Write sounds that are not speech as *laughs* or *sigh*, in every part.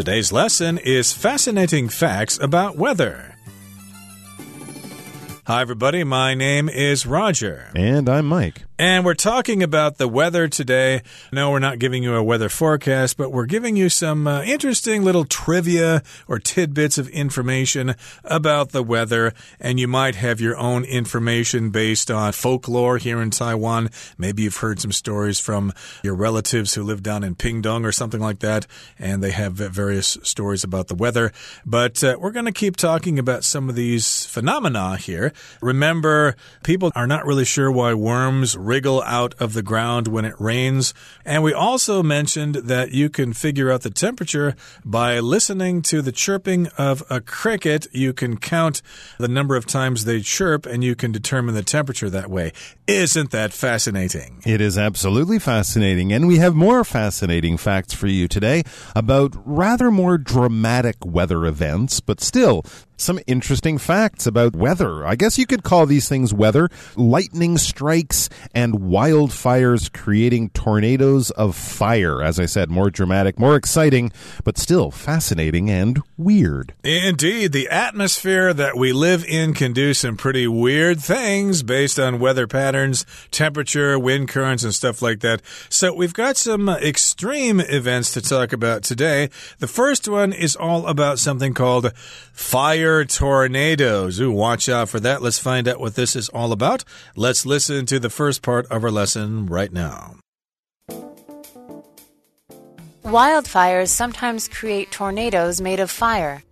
Today's lesson is fascinating facts about weather. Hi, everybody. My name is Roger. And I'm Mike. And we're talking about the weather today. No, we're not giving you a weather forecast, but we're giving you some uh, interesting little trivia or tidbits of information about the weather. And you might have your own information based on folklore here in Taiwan. Maybe you've heard some stories from your relatives who live down in Pingdong or something like that, and they have various stories about the weather. But uh, we're going to keep talking about some of these phenomena here. Remember, people are not really sure why worms wriggle out of the ground when it rains. And we also mentioned that you can figure out the temperature by listening to the chirping of a cricket. You can count the number of times they chirp and you can determine the temperature that way. Isn't that fascinating? It is absolutely fascinating. And we have more fascinating facts for you today about rather more dramatic weather events, but still some interesting facts about weather. I guess you could call these things weather. Lightning strikes and wildfires creating tornadoes of fire. As I said, more dramatic, more exciting, but still fascinating and weird. Indeed, the atmosphere that we live in can do some pretty weird things based on weather patterns, temperature, wind currents, and stuff like that. So we've got some extreme events to talk about today. The first one is all about something called fire fire tornadoes. Ooh, watch out for that. Let's find out what this is all about. Let's listen to the first part of our lesson right now. Wildfires sometimes create tornadoes made of fire.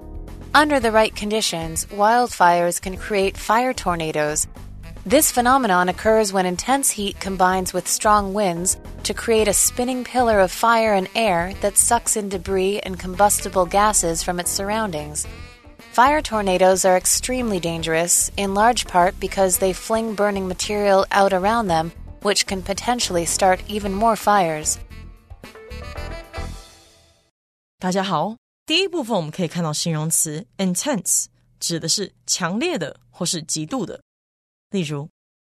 Under the right conditions, wildfires can create fire tornadoes. This phenomenon occurs when intense heat combines with strong winds to create a spinning pillar of fire and air that sucks in debris and combustible gases from its surroundings. Fire tornadoes are extremely dangerous, in large part because they fling burning material out around them, which can potentially start even more fires. 大家好，第一部分我们可以看到形容词 intense，指的是强烈的或是极度的。例如，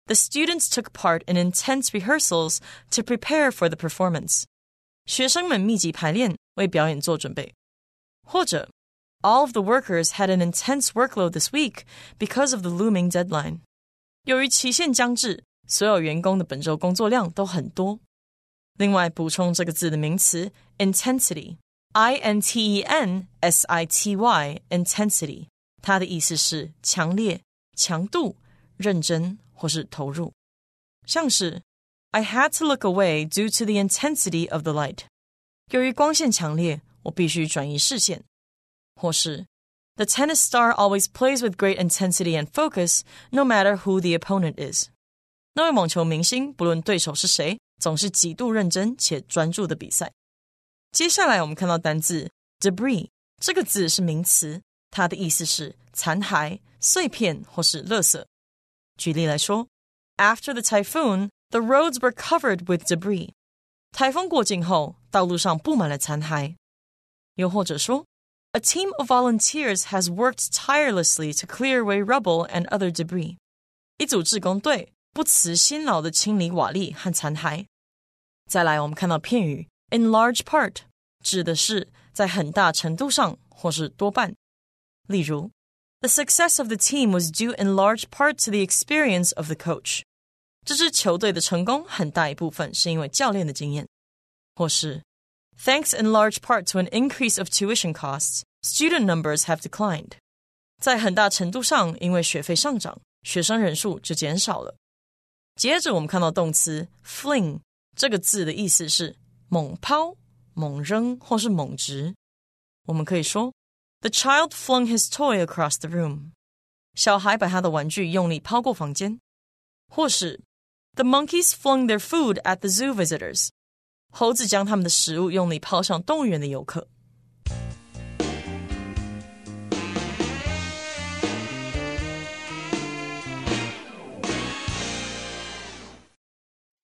The students took part in intense rehearsals to prepare for the performance。学生们密集排练，为表演做准备。或者 all of the workers had an intense workload this week because of the looming deadline. 由于期限将至，所有员工的本周工作量都很多。另外，补充这个字的名词 intensity，i n t e n s i t y，intensity，它的意思是强烈、强度、认真或是投入。像是 I had to look away due to the intensity of the light。由于光线强烈，我必须转移视线。 或是 The tennis star always plays with great intensity and focus, no matter who the opponent is. 那位网球明星不论对手是谁，总是极度认真且专注的比赛。接下来我们看到单字 debris，这个字是名词，它的意思是残骸、碎片或是垃圾。举例来说，After the typhoon, the roads were covered with debris. 台风过境后，道路上布满了残骸。又或者说 a team of volunteers has worked tirelessly to clear away rubble and other debris. 一组志工队不辞辛劳地清理瓦砾和残骸。再来，我们看到片语 in large part，指的是在很大程度上或是多半。例如，The success of the team was due in large part to the experience of the coach。这支球队的成功很大一部分是因为教练的经验，或是 Thanks in large part to an increase of tuition costs, student numbers have declined. 在很大程度上，因为学费上涨，学生人数就减少了。接着，我们看到动词 fling 这个字的意思是猛抛、猛扔或是猛直。我们可以说，The child flung his toy across the room。小孩把他的玩具用力抛过房间。或是，The monkeys flung their food at the zoo visitors。 猴子将他们的食物用力抛向动物园的游客。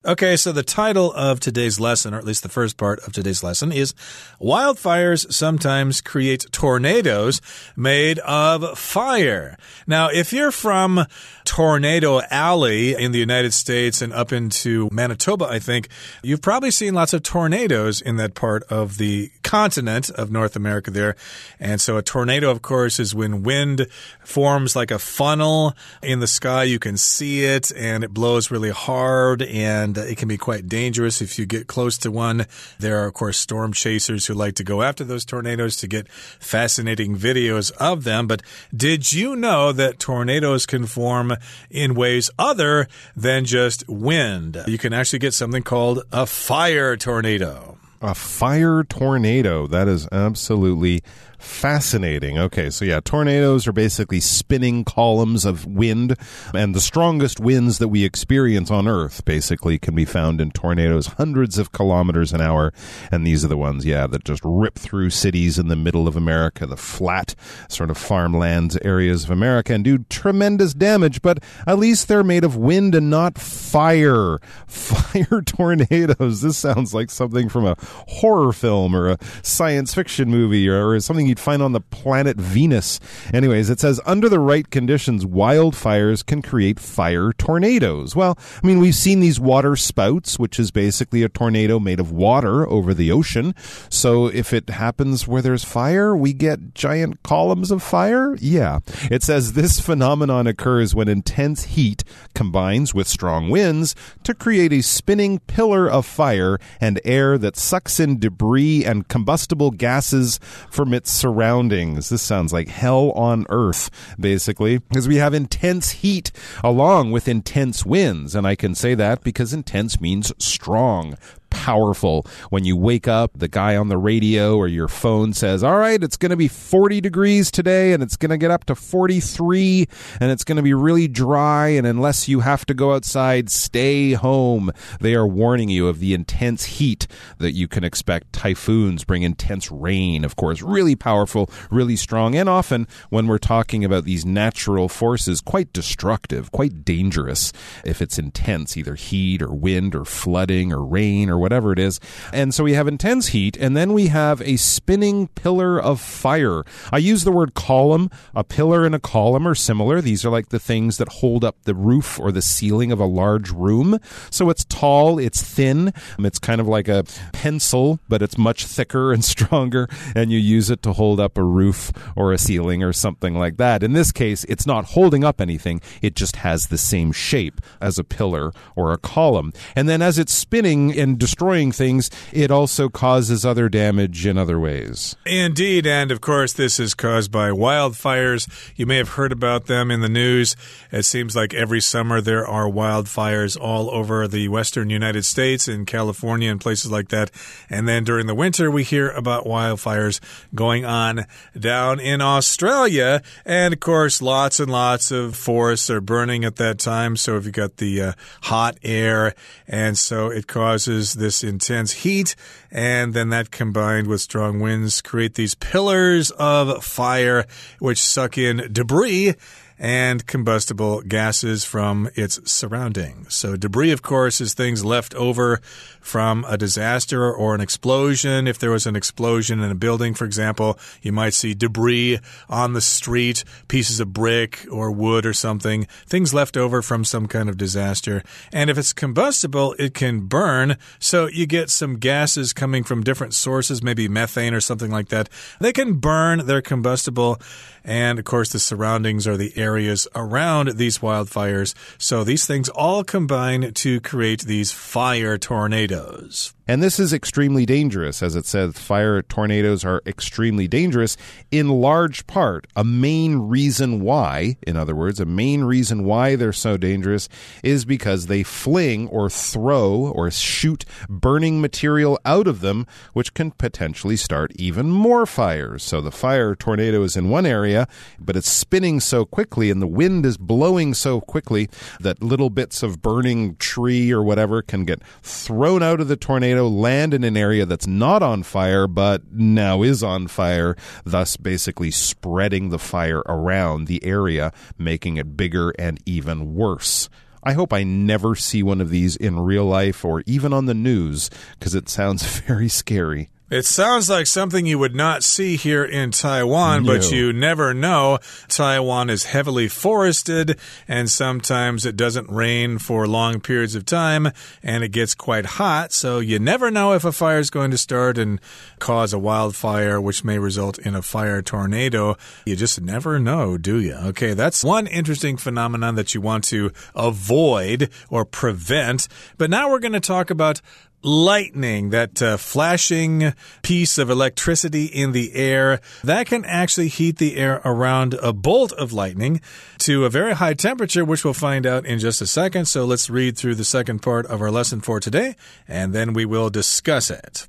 Okay, so the title of today's lesson, or at least the first part of today's lesson, is Wildfires Sometimes Create Tornadoes Made of Fire. Now, if you're from Tornado Alley in the United States and up into Manitoba, I think, you've probably seen lots of tornadoes in that part of the continent of North America there. And so a tornado, of course, is when wind forms like a funnel in the sky. You can see it and it blows really hard and it can be quite dangerous if you get close to one. There are, of course, storm chasers who like to go after those tornadoes to get fascinating videos of them. But did you know that tornadoes can form in ways other than just wind. You can actually get something called a fire tornado. A fire tornado. That is absolutely Fascinating. Okay, so yeah, tornadoes are basically spinning columns of wind, and the strongest winds that we experience on Earth basically can be found in tornadoes hundreds of kilometers an hour. And these are the ones, yeah, that just rip through cities in the middle of America, the flat sort of farmlands areas of America, and do tremendous damage. But at least they're made of wind and not fire. *laughs* Fire tornadoes. This sounds like something from a horror film or a science fiction movie or, or something you'd find on the planet Venus. Anyways, it says under the right conditions, wildfires can create fire tornadoes. Well, I mean, we've seen these water spouts, which is basically a tornado made of water over the ocean. So if it happens where there's fire, we get giant columns of fire. Yeah. It says this phenomenon occurs when intense heat combines with strong winds to create a spinning pillar of fire and air that sucks in debris and combustible gases from its surroundings. This sounds like hell on earth, basically, because we have intense heat along with intense winds. And I can say that because intense means strong, powerful. When you wake up, the guy on the radio or your phone says, All right, it's going to be 40 degrees today and it's going to get up to 43 and it's going to be really dry. And unless you have to go outside, stay home. They are warning you of the intense heat that you can expect. Typhoons bring intense rain, of course, really powerful, really strong, and often when we're talking about these natural forces, quite destructive, quite dangerous if it's intense, either heat or wind or flooding or rain or whatever it is. And so we have intense heat, and then we have a spinning pillar of fire. I use the word column. A pillar and a column are similar. These are like the things that hold up the roof or the ceiling of a large room. So it's tall, it's thin, it's kind of like a pencil, but it's much thicker and *laughs* stronger, and you use it to hold up a roof or a ceiling or something like that. In this case, it's not holding up anything, it just has the same shape as a pillar or a column. And then as it's spinning and destroying things, it also causes other damage in other ways. Indeed. And of course, this is caused by wildfires. You may have heard about them in the news. It seems like every summer there are wildfires all over the western United States, in California, and places like that. And then during the winter, we hear about wildfires going on down in Australia. And of course, lots and lots of forests are burning at that time. So if you've got the uh, hot air, and so it causes this intense heat, and then that combined with strong winds create these pillars of fire which suck in debris and combustible gases from its surroundings. So, debris, of course, is things left over from a disaster or an explosion. If there was an explosion in a building, for example, you might see debris on the street, pieces of brick or wood or something, things left over from some kind of disaster. And if it's combustible, it can burn. So, you get some gases coming from different sources, maybe methane or something like that. They can burn, they're combustible. And of course, the surroundings are the areas around these wildfires. So these things all combine to create these fire tornadoes. And this is extremely dangerous. As it says, fire tornadoes are extremely dangerous in large part. A main reason why, in other words, a main reason why they're so dangerous is because they fling or throw or shoot burning material out of them, which can potentially start even more fires. So the fire tornado is in one area, but it's spinning so quickly and the wind is blowing so quickly that little bits of burning tree or whatever can get thrown out of the tornado land in an area that's not on fire but now is on fire, thus basically spreading the fire around the area, making it bigger and even worse. I hope I never see one of these in real life or even on the news because it sounds *laughs* very scary. It sounds like something you would not see here in Taiwan, No. but you never know. Taiwan is heavily forested, and sometimes it doesn't rain for long periods of time, and it gets quite hot, so you never know if a fire is going to start and cause a wildfire, which may result in a fire tornado. You just never know, do you? Okay, that's one interesting phenomenon that you want to avoid or prevent. But now we're going to talk about lightning, that uh, flashing piece of electricity in the air, that can actually heat the air around a bolt of lightning to a very high temperature, which we'll find out in just a second. So let's read through the second part of our lesson for today, and then we will discuss it.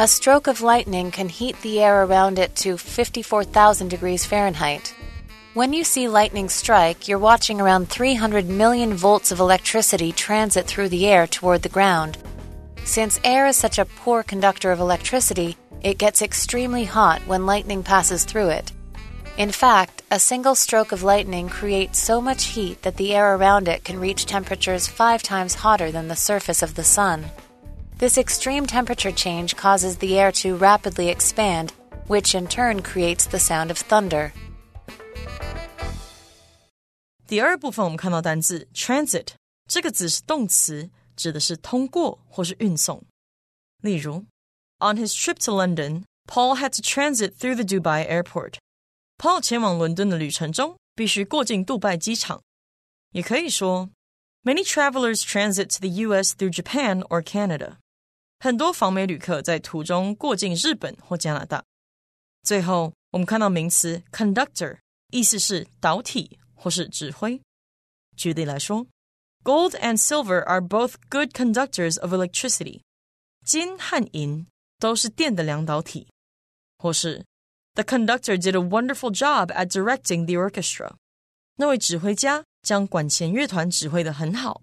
A stroke of lightning can heat the air around it to 54,000 degrees Fahrenheit. When you see lightning strike, you're watching around 300 million volts of electricity transit through the air toward the ground. Since air is such a poor conductor of electricity, it gets extremely hot when lightning passes through it. In fact, a single stroke of lightning creates so much heat that the air around it can reach temperatures five times hotter than the surface of the sun. This extreme temperature change causes the air to rapidly expand, which in turn creates the sound of thunder. 第二部分我们看到单字 transit 这个字是动词，指的是通过或是运送。例如，On his trip to London, Paul had to transit through the Dubai airport. Paul 前往伦敦的旅程中必须过境杜拜机场。也可以说，Many travelers transit to the U.S. through Japan or Canada. 很多访美旅客在途中过境日本或加拿大。最后，我们看到名词 conductor，意思是导体 或是指挥。举例来说，Gold and silver are both good conductors of electricity。金和银都是电的两导体。或是 The conductor did a wonderful job at directing the orchestra。那位指挥家将管弦乐团指挥得很好。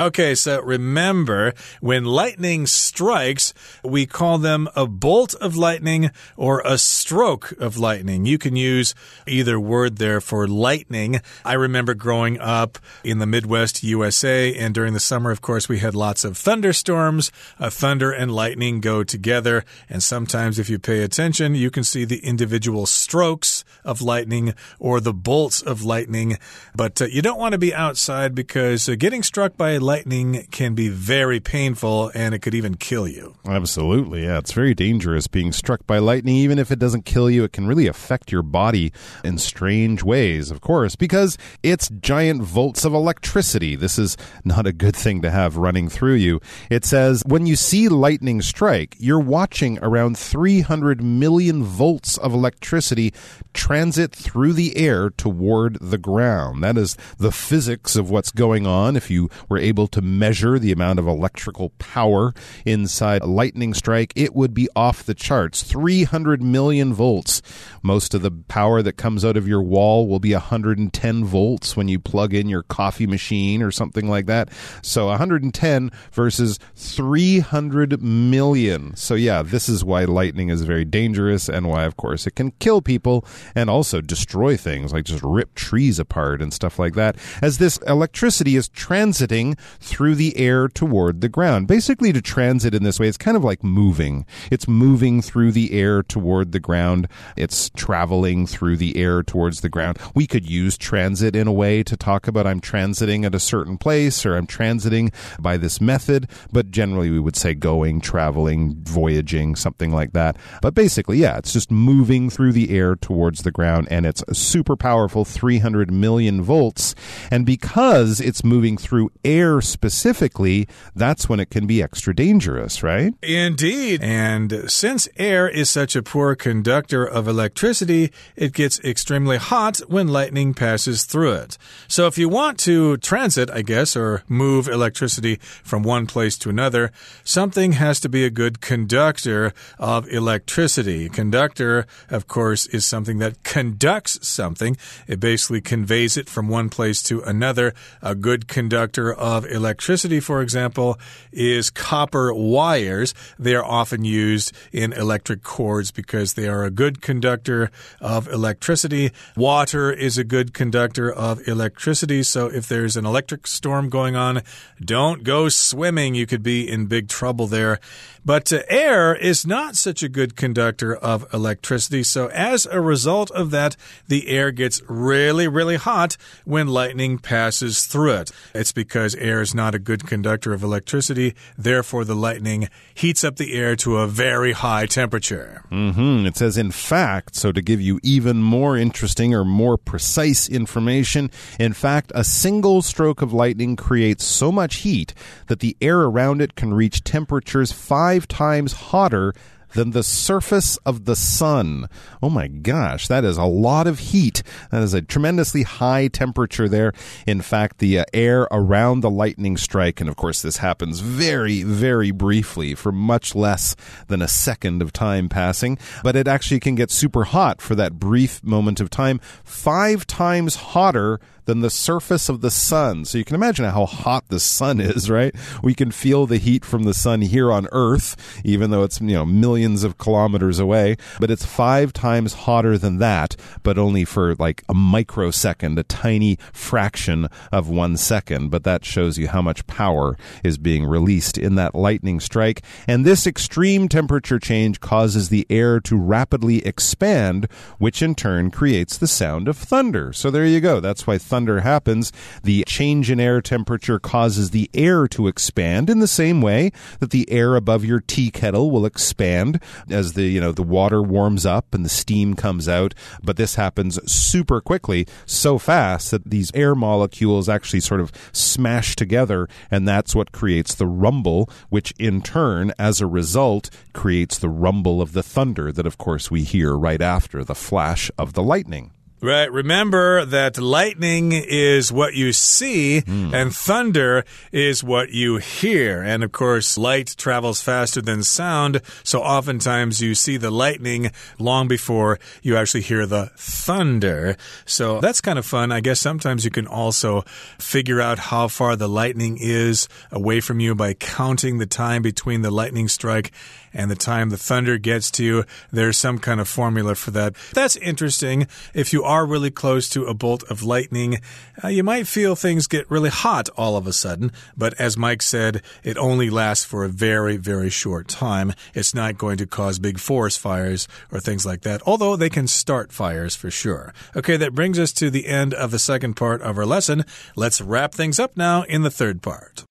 Okay, so remember, when lightning strikes, we call them a bolt of lightning or a stroke of lightning. You can use either word there for lightning. I remember growing up in the Midwest USA, and during the summer, of course, we had lots of thunderstorms. Uh, thunder and lightning go together, and sometimes, if you pay attention, you can see the individual strokes of lightning or the bolts of lightning. But uh, you don't want to be outside because uh, getting struck by lightning can be very painful and it could even kill you. Absolutely, yeah. It's very dangerous being struck by lightning. Even if it doesn't kill you, it can really affect your body in strange ways, of course, because it's giant volts of electricity. This is not a good thing to have running through you. It says, when you see lightning strike, you're watching around 300 million volts of electricity transit through the air toward the ground. That is the physics of what's going on. If you were able to measure the amount of electrical power inside a lightning strike, it would be off the charts. 300 million volts. Most of the power that comes out of your wall will be 110 volts when you plug in your coffee machine or something like that. So 110 versus 300 million. So yeah, this is why lightning is very dangerous and why of course it can kill people and also destroy things like just rip trees apart and stuff like that. As this electricity is transiting through the air toward the ground. Basically to transit in this way it's kind of like moving. It's moving through the air toward the ground. It's traveling through the air towards the ground. We could use transit in a way to talk about I'm transiting at a certain place or I'm transiting by this method, but generally we would say going, traveling, voyaging, something like that. But basically, yeah, it's just moving through the air towards the ground and it's a super powerful 300 million volts. And because it's moving through air specifically, that's when it can be extra dangerous, right? Indeed. And since air is such a poor conductor of electricity, it gets extremely hot when lightning passes through it. So if you want to transit, I guess, or move electricity from one place to another, something has to be a good conductor of electricity. Conductor, of course, is something that conducts something. It basically conveys it from one place to another. A good conductor of of electricity, for example, is copper wires. They are often used in electric cords because they are a good conductor of electricity. Water is a good conductor of electricity. So if there's an electric storm going on, don't go swimming. You could be in big trouble there. But uh, air is not such a good conductor of electricity. So, as a result of that, the air gets really, really hot when lightning passes through it. It's because air is not a good conductor of electricity. Therefore, the lightning heats up the air to a very high temperature. Mm -hmm. It says, in fact, so to give you even more interesting or more precise information, in fact, a single stroke of lightning creates so much heat that the air around it can reach temperatures five times hotter than the surface of the sun. Oh my gosh, that is a lot of heat. That is a tremendously high temperature there. In fact, the uh, air around the lightning strike, and of course, this happens very, very briefly for much less than a second of time passing, but it actually can get super hot for that brief moment of time, five times hotter than the surface of the sun. So you can imagine how hot the sun *laughs* is, right? We can feel the heat from the sun here on Earth, even though it's, you know, millions of kilometers away, but it's five times hotter than that, but only for like a microsecond, a tiny fraction of one second. But that shows you how much power is being released in that lightning strike. And this extreme temperature change causes the air to rapidly expand, which in turn creates the sound of thunder. So there you go. That's why thunder thunder happens, the change in air temperature causes the air to expand in the same way that the air above your tea kettle will expand as the, you know, the water warms up and the steam comes out. But this happens super quickly, so fast that these air molecules actually sort of smash together. And that's what creates the rumble, which in turn, as a result, creates the rumble of the thunder that, of course, we hear right after the flash of the lightning. Right. Remember that lightning is what you see mm. and thunder is what you hear. And of course, light travels faster than sound. So oftentimes you see the lightning long before you actually hear the thunder. So that's kind of fun. I guess sometimes you can also figure out how far the lightning is away from you by counting the time between the lightning strike and the time the thunder gets to you. There's some kind of formula for that. That's interesting. If you are really close to a bolt of lightning, uh, you might feel things get really hot all of a sudden. But as Mike said, it only lasts for a very, very short time. It's not going to cause big forest fires or things like that, although they can start fires for sure. Okay, that brings us to the end of the second part of our lesson. Let's wrap things up now in the third part.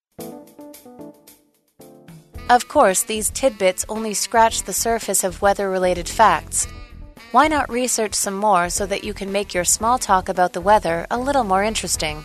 Of course, these tidbits only scratch the surface of weather related facts. Why not research some more so that you can make your small talk about the weather a little more interesting?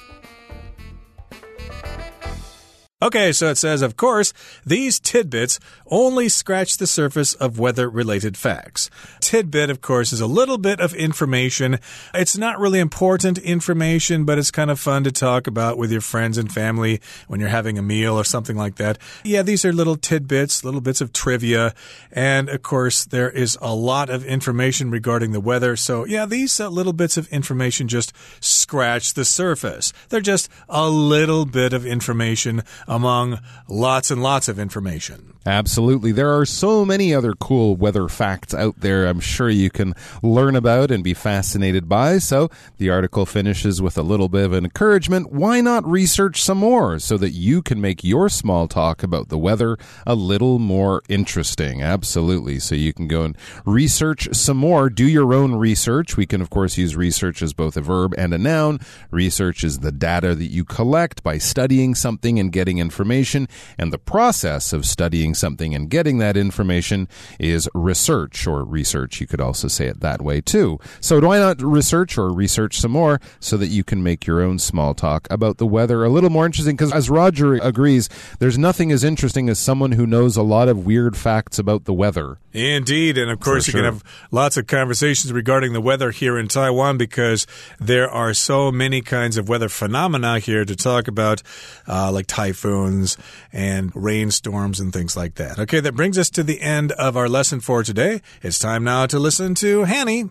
Okay, so it says, of course, these tidbits only scratch the surface of weather related facts. Tidbit, of course, is a little bit of information. It's not really important information, but it's kind of fun to talk about with your friends and family when you're having a meal or something like that. Yeah, these are little tidbits, little bits of trivia. And of course, there is a lot of information regarding the weather. So, yeah, these uh, little bits of information just scratch the surface. They're just a little bit of information among lots and lots of information. Absolutely. There are so many other cool weather facts out there I'm sure you can learn about and be fascinated by. So the article finishes with a little bit of encouragement. Why not research some more so that you can make your small talk about the weather a little more interesting? Absolutely. So you can go and research some more. Do your own research. We can, of course, use research as both a verb and a noun. Research is the data that you collect by studying something and getting information. And the process of studying something and getting that information is research or research. You could also say it that way too. So why not research or research some more so that you can make your own small talk about the weather a little more interesting? Because as Roger agrees, there's nothing as interesting as someone who knows a lot of weird facts about the weather. Indeed. And of course, you can have lots of conversations regarding the weather here in Taiwan because there are so many kinds of weather phenomena here to talk about, uh, like typhoons and rainstorms and things like that. Okay, that brings us to the end of our lesson for today. It's time now to listen to Hanny.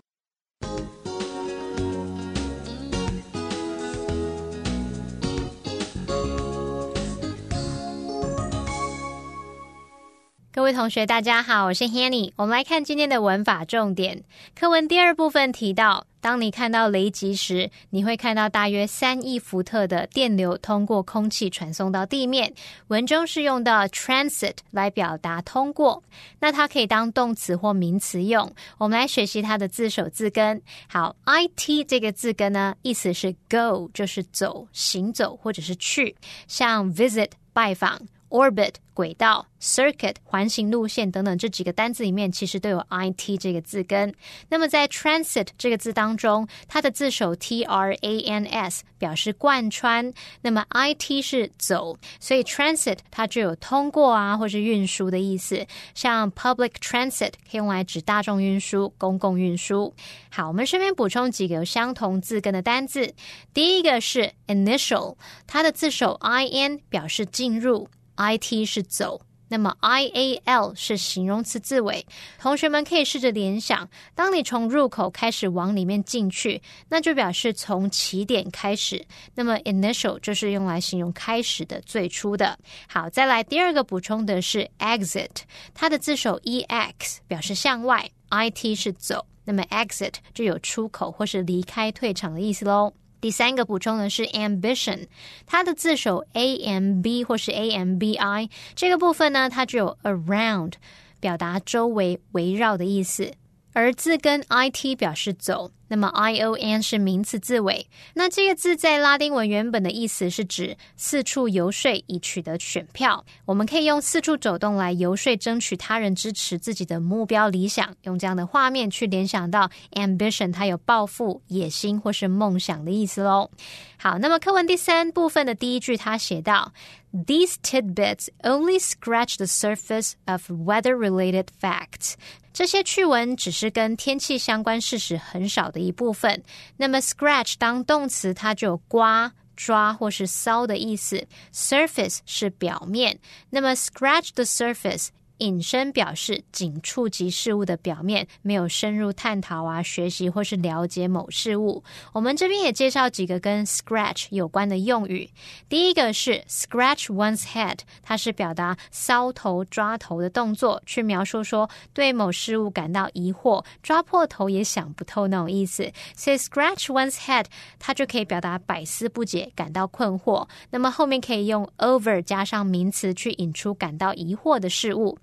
各位同学，大家好，我是 Hanny。我们来看今天的文法重点。课文第二部分提到，当你看到雷击时，你会看到大约三亿伏特的电流通过空气传送到地面。文中是用到 transit 来表达通过，那它可以当动词或名词用。我们来学习它的字首字根。好，it 这个字根呢，意思是 go，就是走、行走或者是去，像 visit 拜访。Orbit 轨道、circuit 环形路线等等这几个单字里面，其实都有 it 这个字根。那么在 transit 这个字当中，它的字首 t r a n s 表示贯穿，那么 it 是走，所以 transit 它就有通过啊，或是运输的意思。像 public transit 可以用来指大众运输、公共运输。好，我们顺便补充几个有相同字根的单字。第一个是 initial，它的字首 i n 表示进入。I T 是走，那么 I A L 是形容词字尾。同学们可以试着联想，当你从入口开始往里面进去，那就表示从起点开始。那么 initial 就是用来形容开始的、最初的。好，再来第二个补充的是 exit，它的字首 E X 表示向外，I T 是走，那么 exit 就有出口或是离开、退场的意思喽。第三个补充的是 ambition，它的字首 a m b 或是 a m b i 这个部分呢，它只有 around，表达周围、围绕的意思，而字根 i t 表示走。那么 I O N 是名词字尾，那这个字在拉丁文原本的意思是指四处游说以取得选票。我们可以用四处走动来游说，争取他人支持自己的目标理想。用这样的画面去联想到 ambition，它有抱负、野心或是梦想的意思喽。好，那么课文第三部分的第一句，他写到：These tidbits only scratch the surface of weather-related facts。这些趣闻只是跟天气相关事实很少的一部分。那么，scratch 当动词，它就有刮、抓或是搔的意思。surface 是表面。那么，scratch the surface。引申表示仅触及事物的表面，没有深入探讨啊、学习或是了解某事物。我们这边也介绍几个跟 scratch 有关的用语。第一个是 scratch one's head，它是表达搔头、抓头的动作，去描述说对某事物感到疑惑、抓破头也想不透那种意思。所以 scratch one's head，它就可以表达百思不解、感到困惑。那么后面可以用 over 加上名词去引出感到疑惑的事物。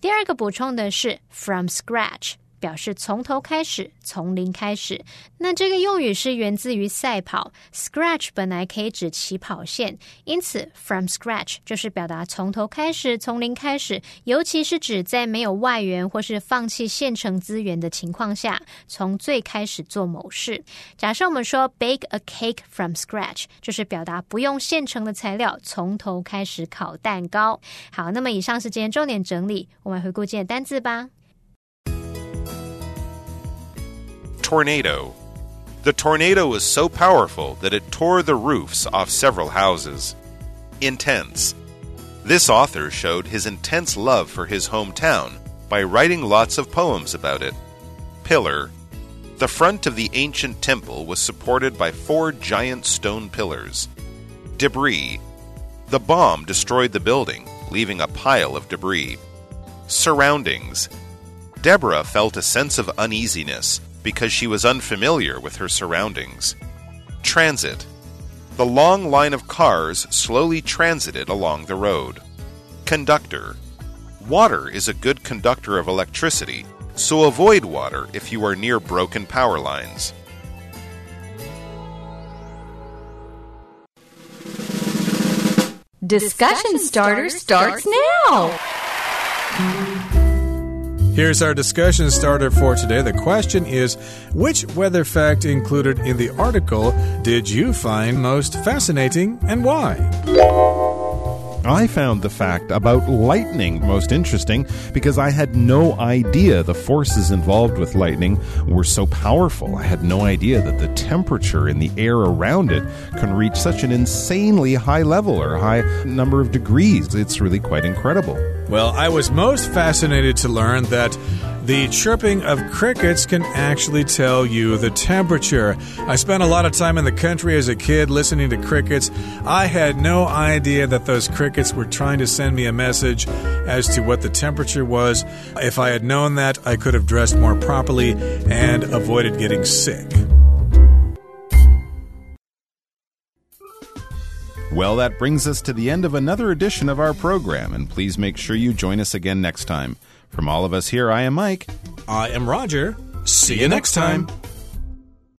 第二个补充的是 from scratch。表示从头开始，从零开始。那这个用语是源自于赛跑，scratch 本来可以指起跑线，因此 from scratch 就是表达从头开始，从零开始。尤其是指在没有外援或是放弃现成资源的情况下，从最开始做某事。假设我们说 bake a cake from scratch，就是表达不用现成的材料，从头开始烤蛋糕。好，那么以上是今天重点整理，我们回顾今天单字吧。Tornado. The tornado was so powerful that it tore the roofs off several houses. Intense. This author showed his intense love for his hometown by writing lots of poems about it. Pillar. The front of the ancient temple was supported by four giant stone pillars. Debris. The bomb destroyed the building, leaving a pile of debris. Surroundings. Deborah felt a sense of uneasiness because she was unfamiliar with her surroundings. Transit. The long line of cars slowly transited along the road. Conductor. Water is a good conductor of electricity, so avoid water if you are near broken power lines. Discussion starter starts now. Here's our discussion starter for today. The question is Which weather fact included in the article did you find most fascinating and why? I found the fact about lightning most interesting because I had no idea the forces involved with lightning were so powerful. I had no idea that the temperature in the air around it can reach such an insanely high level or high number of degrees. It's really quite incredible. Well, I was most fascinated to learn that The chirping of crickets can actually tell you the temperature. I spent a lot of time in the country as a kid listening to crickets. I had no idea that those crickets were trying to send me a message as to what the temperature was. If I had known that, I could have dressed more properly and avoided getting sick. Well, that brings us to the end of another edition of our program, and please make sure you join us again next time. From all of us here, I am Mike. I am Roger. See you next time.